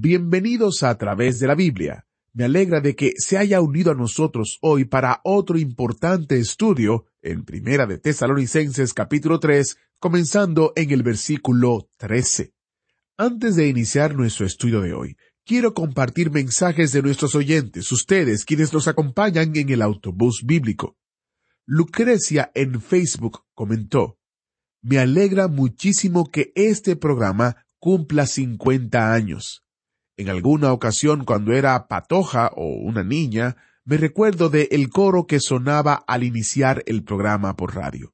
Bienvenidos a, través de la Biblia. Me alegra de que se haya unido a nosotros hoy para otro importante estudio en Primera de Tesalonicenses capítulo 3, comenzando en el versículo 13. Antes de iniciar nuestro estudio de hoy, quiero compartir mensajes de nuestros oyentes, ustedes quienes nos acompañan en el autobús bíblico. Lucrecia en Facebook comentó, Me alegra muchísimo que este programa cumpla 50 años. En alguna ocasión cuando era patoja o una niña, me recuerdo de el coro que sonaba al iniciar el programa por radio.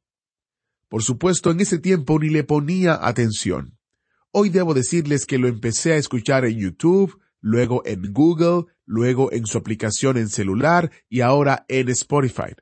Por supuesto, en ese tiempo ni le ponía atención. Hoy debo decirles que lo empecé a escuchar en YouTube, luego en Google, luego en su aplicación en celular y ahora en Spotify.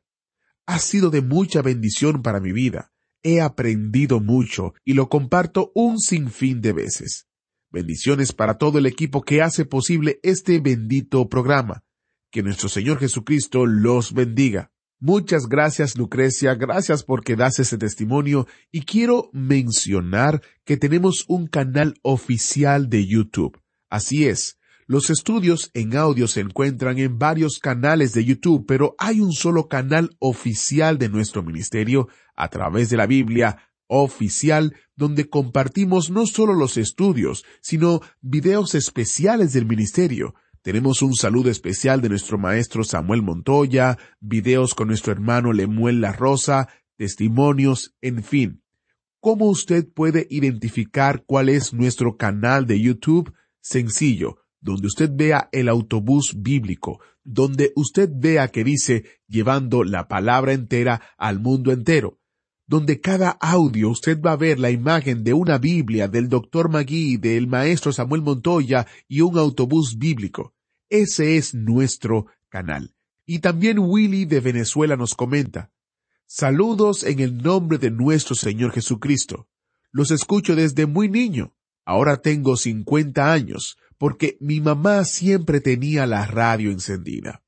Ha sido de mucha bendición para mi vida. He aprendido mucho y lo comparto un sinfín de veces. Bendiciones para todo el equipo que hace posible este bendito programa. Que nuestro Señor Jesucristo los bendiga. Muchas gracias Lucrecia, gracias porque das ese testimonio y quiero mencionar que tenemos un canal oficial de YouTube. Así es, los estudios en audio se encuentran en varios canales de YouTube, pero hay un solo canal oficial de nuestro ministerio a través de la Biblia oficial donde compartimos no solo los estudios, sino videos especiales del ministerio. Tenemos un saludo especial de nuestro maestro Samuel Montoya, videos con nuestro hermano Lemuel La Rosa, testimonios, en fin. ¿Cómo usted puede identificar cuál es nuestro canal de YouTube? Sencillo, donde usted vea el autobús bíblico, donde usted vea que dice llevando la palabra entera al mundo entero donde cada audio usted va a ver la imagen de una Biblia del doctor Magui, del maestro Samuel Montoya y un autobús bíblico. Ese es nuestro canal. Y también Willy de Venezuela nos comenta, Saludos en el nombre de nuestro Señor Jesucristo. Los escucho desde muy niño. Ahora tengo 50 años, porque mi mamá siempre tenía la radio encendida.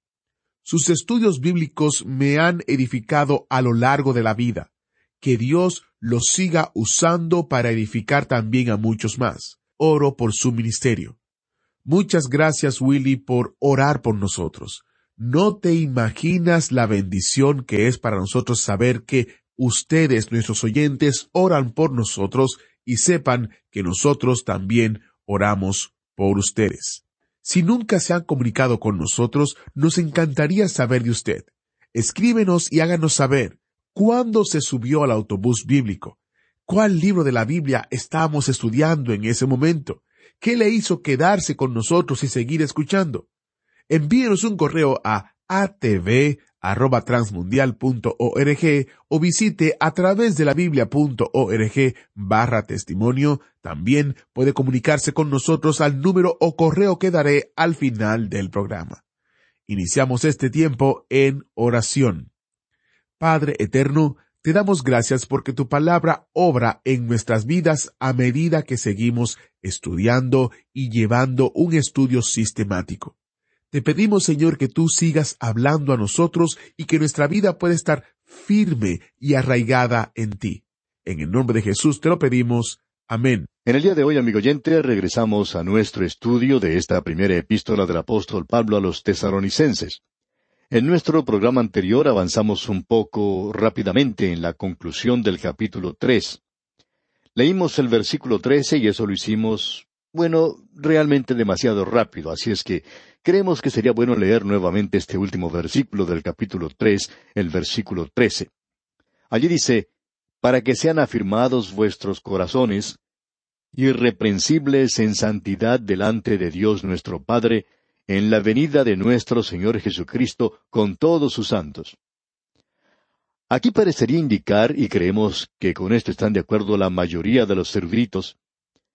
Sus estudios bíblicos me han edificado a lo largo de la vida que Dios los siga usando para edificar también a muchos más. Oro por su ministerio. Muchas gracias, Willy, por orar por nosotros. No te imaginas la bendición que es para nosotros saber que ustedes, nuestros oyentes, oran por nosotros y sepan que nosotros también oramos por ustedes. Si nunca se han comunicado con nosotros, nos encantaría saber de usted. Escríbenos y háganos saber. ¿Cuándo se subió al autobús bíblico? ¿Cuál libro de la Biblia estábamos estudiando en ese momento? ¿Qué le hizo quedarse con nosotros y seguir escuchando? Envíenos un correo a atv@transmundial.org o visite a través de la biblia.org barra testimonio. También puede comunicarse con nosotros al número o correo que daré al final del programa. Iniciamos este tiempo en oración. Padre eterno, te damos gracias porque tu palabra obra en nuestras vidas a medida que seguimos estudiando y llevando un estudio sistemático. Te pedimos, Señor, que tú sigas hablando a nosotros y que nuestra vida pueda estar firme y arraigada en ti. En el nombre de Jesús te lo pedimos. Amén. En el día de hoy, amigo oyente, regresamos a nuestro estudio de esta primera epístola del apóstol Pablo a los tesaronicenses. En nuestro programa anterior avanzamos un poco rápidamente en la conclusión del capítulo tres. Leímos el versículo trece y eso lo hicimos, bueno, realmente demasiado rápido, así es que creemos que sería bueno leer nuevamente este último versículo del capítulo tres, el versículo trece. Allí dice, para que sean afirmados vuestros corazones, irreprensibles en santidad delante de Dios nuestro Padre, en la venida de nuestro Señor Jesucristo con todos sus santos. Aquí parecería indicar, y creemos que con esto están de acuerdo la mayoría de los eruditos,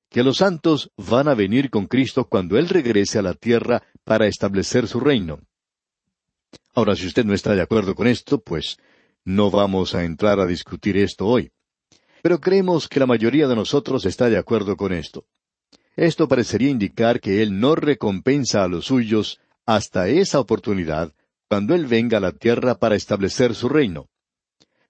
que los santos van a venir con Cristo cuando Él regrese a la tierra para establecer su reino. Ahora, si usted no está de acuerdo con esto, pues no vamos a entrar a discutir esto hoy. Pero creemos que la mayoría de nosotros está de acuerdo con esto. Esto parecería indicar que Él no recompensa a los suyos hasta esa oportunidad, cuando Él venga a la tierra para establecer su reino.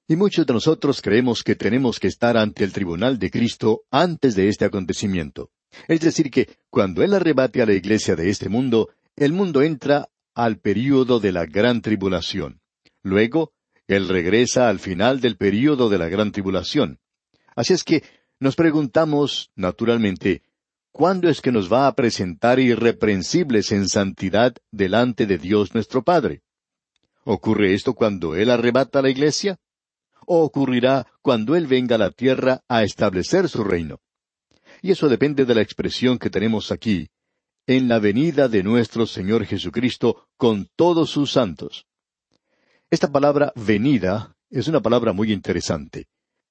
Y muchos de nosotros creemos que tenemos que estar ante el tribunal de Cristo antes de este acontecimiento. Es decir, que cuando Él arrebate a la iglesia de este mundo, el mundo entra al período de la gran tribulación. Luego, Él regresa al final del período de la gran tribulación. Así es que nos preguntamos, naturalmente, ¿cuándo es que nos va a presentar irreprensibles en santidad delante de Dios nuestro Padre? ¿Ocurre esto cuando Él arrebata la iglesia? o ocurrirá cuando Él venga a la tierra a establecer su reino. Y eso depende de la expresión que tenemos aquí, en la venida de nuestro Señor Jesucristo con todos sus santos. Esta palabra venida es una palabra muy interesante.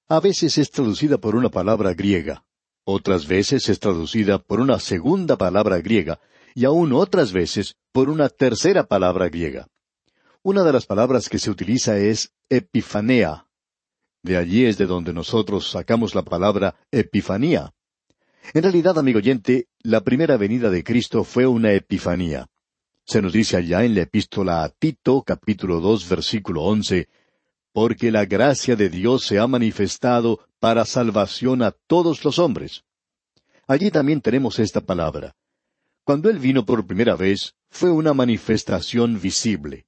A veces es traducida por una palabra griega, otras veces es traducida por una segunda palabra griega, y aún otras veces por una tercera palabra griega. Una de las palabras que se utiliza es epifanea, de allí es de donde nosotros sacamos la palabra Epifanía. En realidad, amigo oyente, la primera venida de Cristo fue una Epifanía. Se nos dice allá en la epístola a Tito, capítulo dos, versículo once, porque la gracia de Dios se ha manifestado para salvación a todos los hombres. Allí también tenemos esta palabra. Cuando Él vino por primera vez, fue una manifestación visible.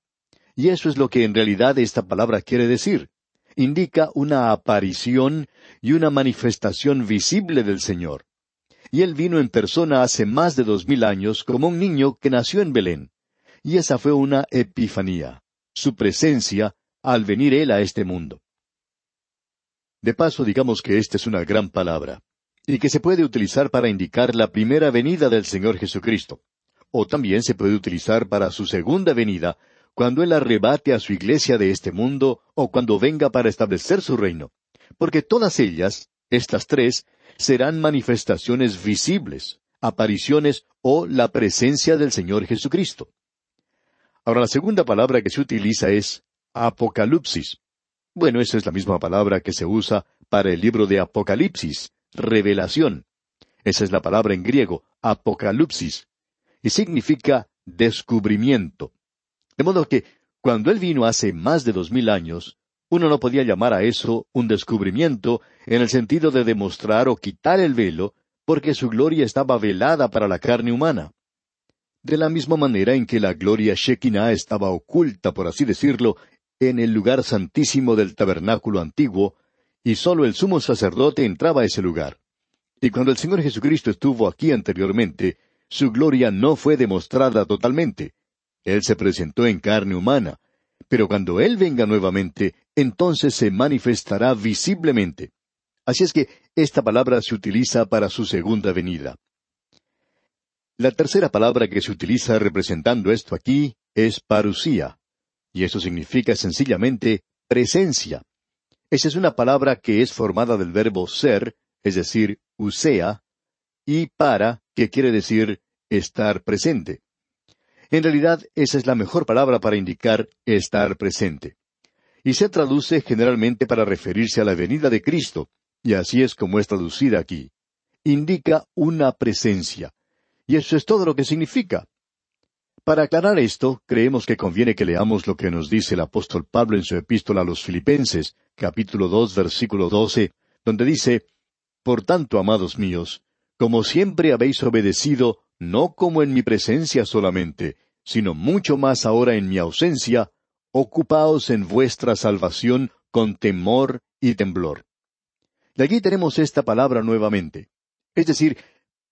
Y eso es lo que en realidad esta palabra quiere decir indica una aparición y una manifestación visible del Señor. Y Él vino en persona hace más de dos mil años como un niño que nació en Belén. Y esa fue una epifanía, su presencia al venir Él a este mundo. De paso, digamos que esta es una gran palabra, y que se puede utilizar para indicar la primera venida del Señor Jesucristo, o también se puede utilizar para su segunda venida, cuando Él arrebate a su iglesia de este mundo o cuando venga para establecer su reino. Porque todas ellas, estas tres, serán manifestaciones visibles, apariciones o la presencia del Señor Jesucristo. Ahora la segunda palabra que se utiliza es apocalipsis. Bueno, esa es la misma palabra que se usa para el libro de Apocalipsis, revelación. Esa es la palabra en griego, apocalipsis, y significa descubrimiento. De modo que, cuando Él vino hace más de dos mil años, uno no podía llamar a eso un descubrimiento en el sentido de demostrar o quitar el velo, porque su gloria estaba velada para la carne humana. De la misma manera en que la gloria Shekinah estaba oculta, por así decirlo, en el lugar santísimo del tabernáculo antiguo, y sólo el sumo sacerdote entraba a ese lugar. Y cuando el Señor Jesucristo estuvo aquí anteriormente, su gloria no fue demostrada totalmente, él se presentó en carne humana, pero cuando Él venga nuevamente, entonces se manifestará visiblemente. Así es que esta palabra se utiliza para su segunda venida. La tercera palabra que se utiliza representando esto aquí es parusía, y eso significa sencillamente presencia. Esa es una palabra que es formada del verbo ser, es decir, usea, y para, que quiere decir estar presente. En realidad, esa es la mejor palabra para indicar estar presente. Y se traduce generalmente para referirse a la venida de Cristo, y así es como es traducida aquí. Indica una presencia. Y eso es todo lo que significa. Para aclarar esto, creemos que conviene que leamos lo que nos dice el apóstol Pablo en su epístola a los Filipenses, capítulo dos, versículo doce, donde dice, Por tanto, amados míos, como siempre habéis obedecido, no como en mi presencia solamente, sino mucho más ahora en mi ausencia, ocupaos en vuestra salvación con temor y temblor. De allí tenemos esta palabra nuevamente. Es decir,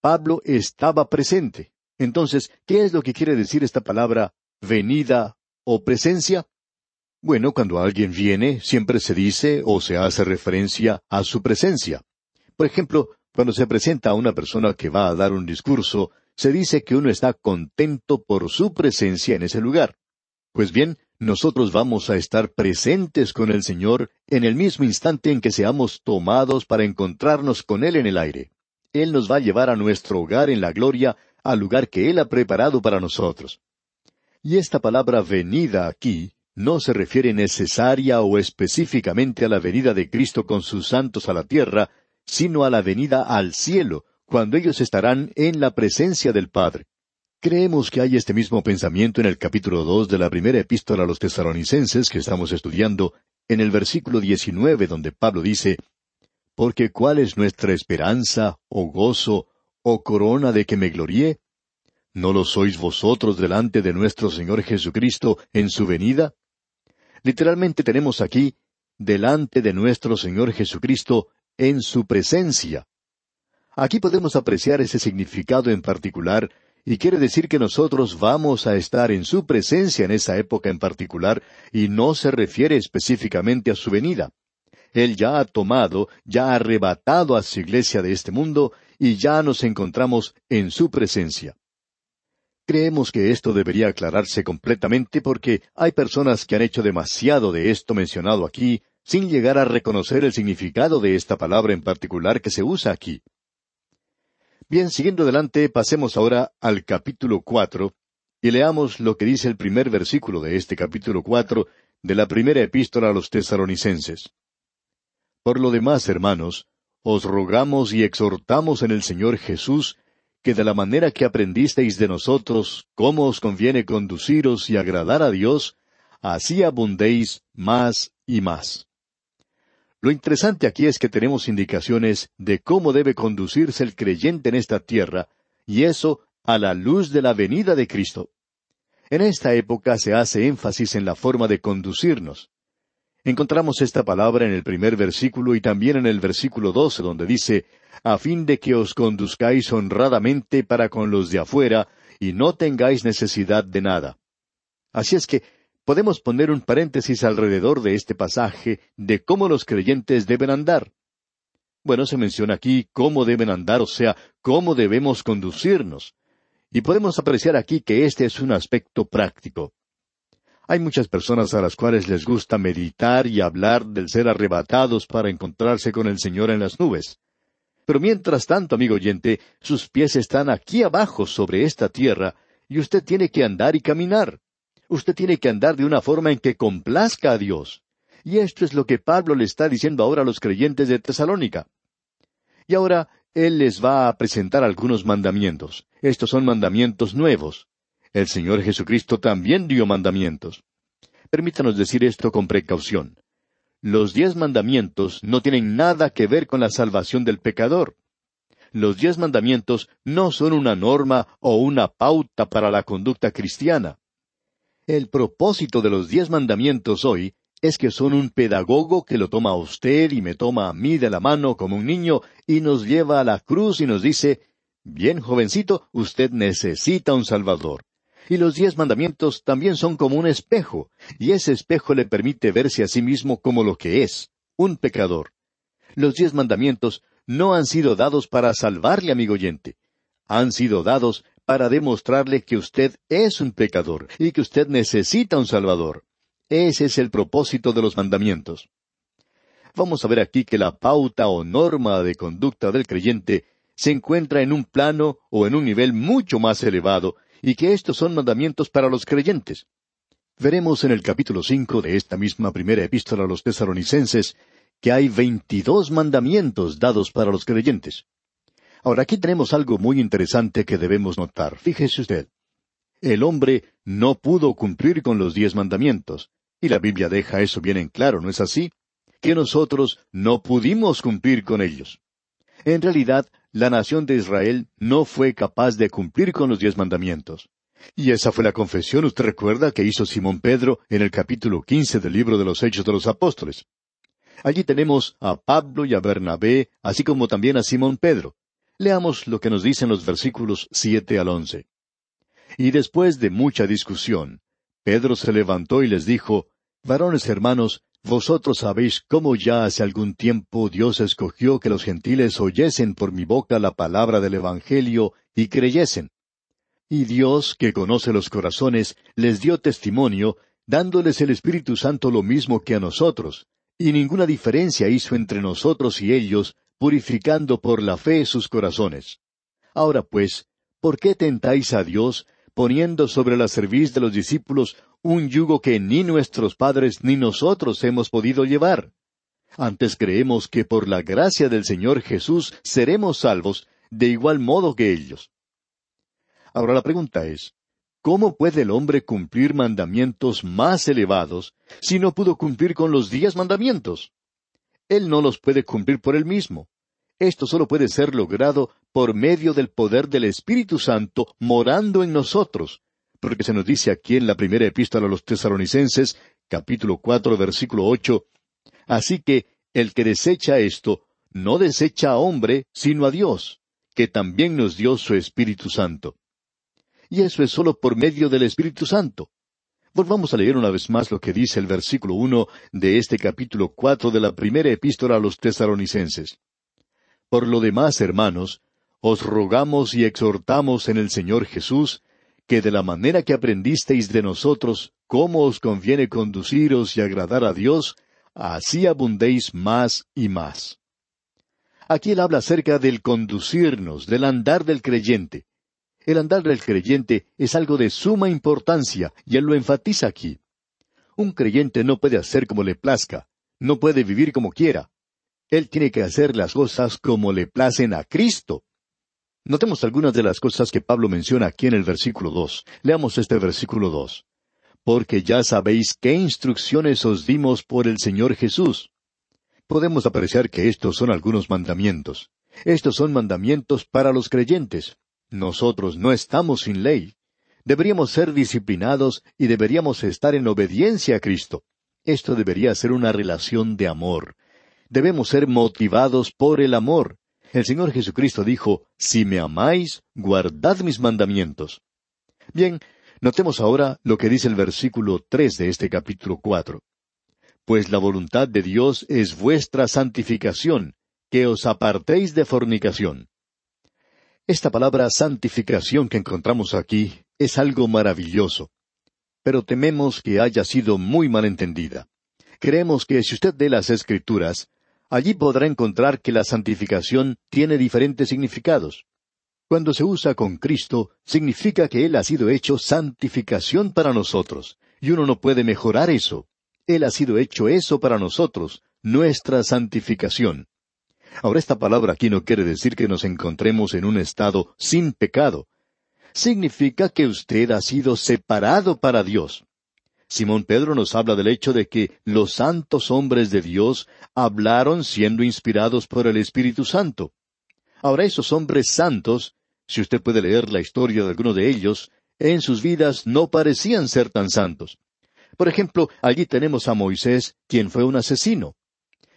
Pablo estaba presente. Entonces, ¿qué es lo que quiere decir esta palabra venida o presencia? Bueno, cuando alguien viene, siempre se dice o se hace referencia a su presencia. Por ejemplo, cuando se presenta a una persona que va a dar un discurso, se dice que uno está contento por su presencia en ese lugar. Pues bien, nosotros vamos a estar presentes con el Señor en el mismo instante en que seamos tomados para encontrarnos con Él en el aire. Él nos va a llevar a nuestro hogar en la gloria, al lugar que Él ha preparado para nosotros. Y esta palabra venida aquí no se refiere necesaria o específicamente a la venida de Cristo con sus santos a la tierra, sino a la venida al cielo, cuando ellos estarán en la presencia del Padre. Creemos que hay este mismo pensamiento en el capítulo dos de la primera epístola a los tesalonicenses que estamos estudiando, en el versículo diecinueve, donde Pablo dice Porque cuál es nuestra esperanza, o gozo, o corona de que me gloríe? ¿No lo sois vosotros delante de nuestro Señor Jesucristo en su venida? Literalmente tenemos aquí, delante de nuestro Señor Jesucristo en su presencia. Aquí podemos apreciar ese significado en particular y quiere decir que nosotros vamos a estar en su presencia en esa época en particular y no se refiere específicamente a su venida. Él ya ha tomado, ya ha arrebatado a su iglesia de este mundo y ya nos encontramos en su presencia. Creemos que esto debería aclararse completamente porque hay personas que han hecho demasiado de esto mencionado aquí sin llegar a reconocer el significado de esta palabra en particular que se usa aquí. Bien, siguiendo adelante, pasemos ahora al capítulo cuatro y leamos lo que dice el primer versículo de este capítulo cuatro de la primera epístola a los tesaronicenses. Por lo demás, hermanos, os rogamos y exhortamos en el Señor Jesús que de la manera que aprendisteis de nosotros cómo os conviene conduciros y agradar a Dios, así abundéis más y más. Lo interesante aquí es que tenemos indicaciones de cómo debe conducirse el creyente en esta tierra, y eso a la luz de la venida de Cristo. En esta época se hace énfasis en la forma de conducirnos. Encontramos esta palabra en el primer versículo y también en el versículo doce, donde dice, a fin de que os conduzcáis honradamente para con los de afuera, y no tengáis necesidad de nada. Así es que podemos poner un paréntesis alrededor de este pasaje de cómo los creyentes deben andar. Bueno, se menciona aquí cómo deben andar, o sea, cómo debemos conducirnos. Y podemos apreciar aquí que este es un aspecto práctico. Hay muchas personas a las cuales les gusta meditar y hablar del ser arrebatados para encontrarse con el Señor en las nubes. Pero mientras tanto, amigo oyente, sus pies están aquí abajo sobre esta tierra, y usted tiene que andar y caminar. Usted tiene que andar de una forma en que complazca a Dios. Y esto es lo que Pablo le está diciendo ahora a los creyentes de Tesalónica. Y ahora Él les va a presentar algunos mandamientos. Estos son mandamientos nuevos. El Señor Jesucristo también dio mandamientos. Permítanos decir esto con precaución. Los diez mandamientos no tienen nada que ver con la salvación del pecador. Los diez mandamientos no son una norma o una pauta para la conducta cristiana. El propósito de los diez mandamientos hoy es que son un pedagogo que lo toma a usted y me toma a mí de la mano como un niño y nos lleva a la cruz y nos dice, bien jovencito, usted necesita un Salvador. Y los diez mandamientos también son como un espejo, y ese espejo le permite verse a sí mismo como lo que es, un pecador. Los diez mandamientos no han sido dados para salvarle, amigo oyente. Han sido dados para demostrarle que usted es un pecador y que usted necesita un Salvador. Ese es el propósito de los mandamientos. Vamos a ver aquí que la pauta o norma de conducta del creyente se encuentra en un plano o en un nivel mucho más elevado y que estos son mandamientos para los creyentes. Veremos en el capítulo cinco de esta misma primera epístola a los tesaronicenses que hay veintidós mandamientos dados para los creyentes. Ahora aquí tenemos algo muy interesante que debemos notar. Fíjese usted. El hombre no pudo cumplir con los diez mandamientos. Y la Biblia deja eso bien en claro, ¿no es así? Que nosotros no pudimos cumplir con ellos. En realidad, la nación de Israel no fue capaz de cumplir con los diez mandamientos. Y esa fue la confesión, usted recuerda, que hizo Simón Pedro en el capítulo quince del libro de los Hechos de los Apóstoles. Allí tenemos a Pablo y a Bernabé, así como también a Simón Pedro. Leamos lo que nos dicen los versículos siete al once. Y después de mucha discusión, Pedro se levantó y les dijo, Varones hermanos, vosotros sabéis cómo ya hace algún tiempo Dios escogió que los gentiles oyesen por mi boca la palabra del Evangelio y creyesen. Y Dios, que conoce los corazones, les dio testimonio, dándoles el Espíritu Santo lo mismo que a nosotros, y ninguna diferencia hizo entre nosotros y ellos, purificando por la fe sus corazones. Ahora pues, ¿por qué tentáis a Dios, poniendo sobre la cerviz de los discípulos un yugo que ni nuestros padres ni nosotros hemos podido llevar? Antes creemos que por la gracia del Señor Jesús seremos salvos de igual modo que ellos. Ahora la pregunta es, ¿cómo puede el hombre cumplir mandamientos más elevados si no pudo cumplir con los diez mandamientos? Él no los puede cumplir por él mismo. Esto solo puede ser logrado por medio del poder del Espíritu Santo morando en nosotros, porque se nos dice aquí en la primera epístola a los tesaronicenses, capítulo cuatro, versículo ocho, Así que el que desecha esto, no desecha a hombre, sino a Dios, que también nos dio su Espíritu Santo. Y eso es solo por medio del Espíritu Santo. Volvamos a leer una vez más lo que dice el versículo uno de este capítulo cuatro de la primera epístola a los tesaronicenses. Por lo demás, hermanos, os rogamos y exhortamos en el Señor Jesús, que de la manera que aprendisteis de nosotros cómo os conviene conduciros y agradar a Dios, así abundéis más y más. Aquí él habla acerca del conducirnos, del andar del creyente. El andar del creyente es algo de suma importancia, y él lo enfatiza aquí. Un creyente no puede hacer como le plazca, no puede vivir como quiera. Él tiene que hacer las cosas como le placen a Cristo. Notemos algunas de las cosas que Pablo menciona aquí en el versículo dos. Leamos este versículo dos porque ya sabéis qué instrucciones os dimos por el Señor Jesús. Podemos apreciar que estos son algunos mandamientos. Estos son mandamientos para los creyentes. Nosotros no estamos sin ley. Deberíamos ser disciplinados y deberíamos estar en obediencia a Cristo. Esto debería ser una relación de amor. Debemos ser motivados por el amor. El Señor Jesucristo dijo, Si me amáis, guardad mis mandamientos. Bien, Notemos ahora lo que dice el versículo tres de este capítulo cuatro. Pues la voluntad de Dios es vuestra santificación, que os apartéis de fornicación. Esta palabra santificación que encontramos aquí es algo maravilloso, pero tememos que haya sido muy mal entendida. Creemos que si usted lee las Escrituras, allí podrá encontrar que la santificación tiene diferentes significados. Cuando se usa con Cristo, significa que Él ha sido hecho santificación para nosotros, y uno no puede mejorar eso. Él ha sido hecho eso para nosotros, nuestra santificación. Ahora esta palabra aquí no quiere decir que nos encontremos en un estado sin pecado. Significa que usted ha sido separado para Dios. Simón Pedro nos habla del hecho de que los santos hombres de Dios hablaron siendo inspirados por el Espíritu Santo. Ahora esos hombres santos si usted puede leer la historia de alguno de ellos, en sus vidas no parecían ser tan santos. Por ejemplo, allí tenemos a Moisés, quien fue un asesino.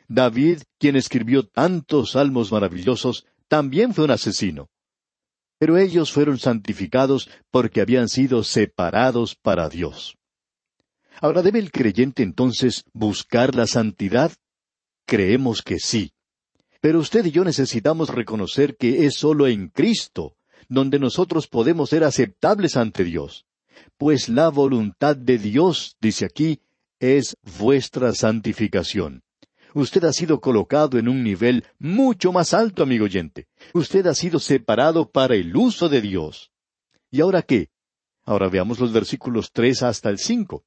David, quien escribió tantos salmos maravillosos, también fue un asesino. Pero ellos fueron santificados porque habían sido separados para Dios. Ahora, ¿debe el creyente entonces buscar la santidad? Creemos que sí. Pero usted y yo necesitamos reconocer que es sólo en Cristo donde nosotros podemos ser aceptables ante Dios. Pues la voluntad de Dios, dice aquí, es vuestra santificación. Usted ha sido colocado en un nivel mucho más alto, amigo oyente. Usted ha sido separado para el uso de Dios. ¿Y ahora qué? Ahora veamos los versículos tres hasta el cinco.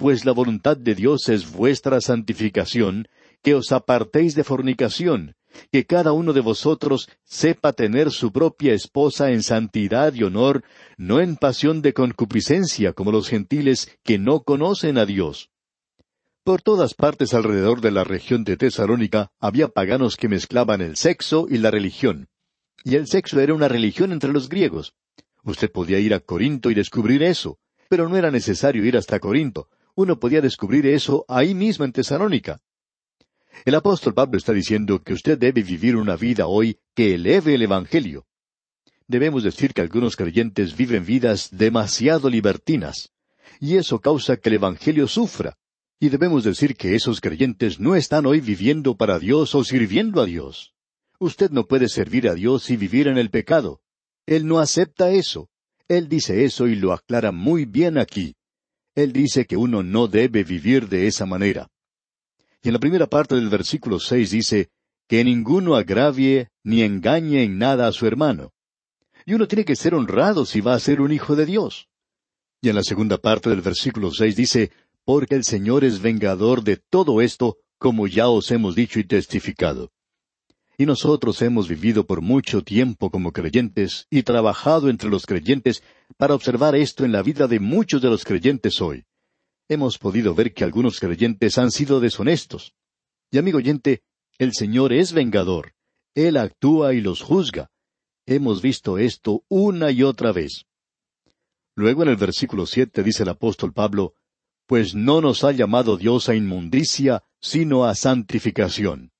Pues la voluntad de Dios es vuestra santificación, que os apartéis de fornicación, que cada uno de vosotros sepa tener su propia esposa en santidad y honor, no en pasión de concupiscencia como los gentiles que no conocen a Dios. Por todas partes alrededor de la región de Tesalónica había paganos que mezclaban el sexo y la religión. Y el sexo era una religión entre los griegos. Usted podía ir a Corinto y descubrir eso, pero no era necesario ir hasta Corinto. Uno podía descubrir eso ahí mismo en Tesalónica. El apóstol Pablo está diciendo que usted debe vivir una vida hoy que eleve el Evangelio. Debemos decir que algunos creyentes viven vidas demasiado libertinas, y eso causa que el Evangelio sufra. Y debemos decir que esos creyentes no están hoy viviendo para Dios o sirviendo a Dios. Usted no puede servir a Dios y vivir en el pecado. Él no acepta eso. Él dice eso y lo aclara muy bien aquí. Él dice que uno no debe vivir de esa manera. Y en la primera parte del versículo seis dice, que ninguno agravie ni engañe en nada a su hermano. Y uno tiene que ser honrado si va a ser un hijo de Dios. Y en la segunda parte del versículo seis dice, porque el Señor es vengador de todo esto, como ya os hemos dicho y testificado. Y nosotros hemos vivido por mucho tiempo como creyentes y trabajado entre los creyentes para observar esto en la vida de muchos de los creyentes hoy. Hemos podido ver que algunos creyentes han sido deshonestos. Y amigo oyente, el Señor es vengador. Él actúa y los juzga. Hemos visto esto una y otra vez. Luego en el versículo siete dice el apóstol Pablo, Pues no nos ha llamado Dios a inmundicia, sino a santificación.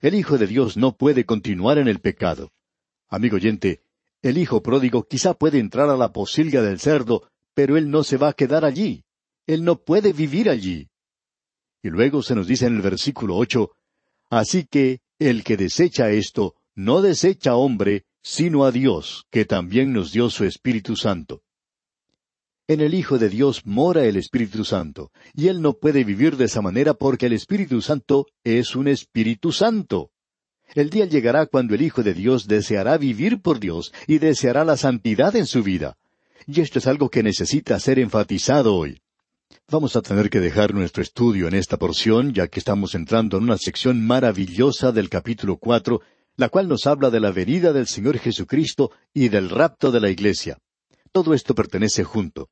El Hijo de Dios no puede continuar en el pecado. Amigo oyente, el Hijo pródigo quizá puede entrar a la posilga del cerdo, pero él no se va a quedar allí. Él no puede vivir allí. Y luego se nos dice en el versículo ocho, Así que el que desecha esto, no desecha a hombre, sino a Dios, que también nos dio su Espíritu Santo. En el Hijo de Dios mora el Espíritu Santo, y Él no puede vivir de esa manera porque el Espíritu Santo es un Espíritu Santo. El día llegará cuando el Hijo de Dios deseará vivir por Dios y deseará la santidad en su vida. Y esto es algo que necesita ser enfatizado hoy. Vamos a tener que dejar nuestro estudio en esta porción, ya que estamos entrando en una sección maravillosa del capítulo cuatro, la cual nos habla de la venida del Señor Jesucristo y del rapto de la Iglesia. Todo esto pertenece junto.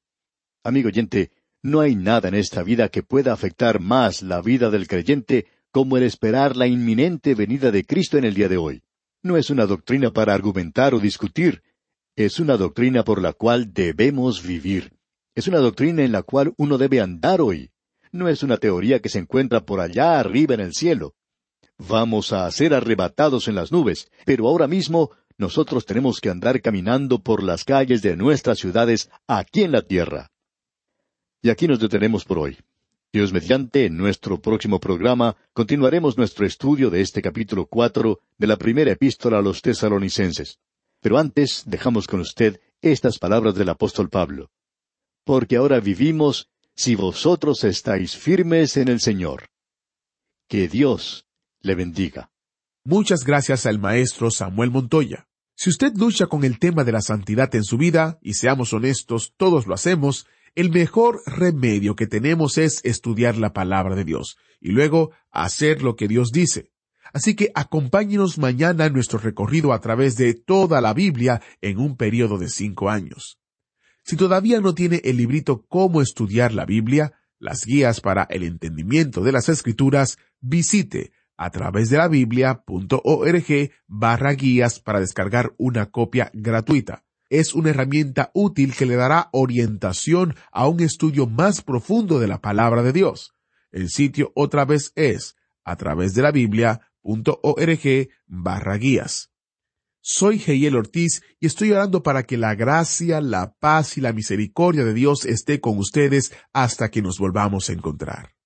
Amigo oyente, no hay nada en esta vida que pueda afectar más la vida del creyente como el esperar la inminente venida de Cristo en el día de hoy. No es una doctrina para argumentar o discutir, es una doctrina por la cual debemos vivir. Es una doctrina en la cual uno debe andar hoy. No es una teoría que se encuentra por allá arriba en el cielo. Vamos a ser arrebatados en las nubes, pero ahora mismo nosotros tenemos que andar caminando por las calles de nuestras ciudades aquí en la tierra. Y aquí nos detenemos por hoy. Dios mediante, en nuestro próximo programa continuaremos nuestro estudio de este capítulo cuatro de la primera epístola a los tesalonicenses. Pero antes dejamos con usted estas palabras del apóstol Pablo. Porque ahora vivimos si vosotros estáis firmes en el Señor. Que Dios le bendiga. Muchas gracias al maestro Samuel Montoya. Si usted lucha con el tema de la santidad en su vida, y seamos honestos, todos lo hacemos, el mejor remedio que tenemos es estudiar la palabra de Dios y luego hacer lo que Dios dice. Así que acompáñenos mañana en nuestro recorrido a través de toda la Biblia en un periodo de cinco años. Si todavía no tiene el librito Cómo estudiar la Biblia, las guías para el entendimiento de las Escrituras, visite a través de la biblia.org barra guías para descargar una copia gratuita. Es una herramienta útil que le dará orientación a un estudio más profundo de la palabra de Dios. El sitio otra vez es a través de la biblia.org barra guías. Soy Geiel Ortiz y estoy orando para que la gracia, la paz y la misericordia de Dios esté con ustedes hasta que nos volvamos a encontrar.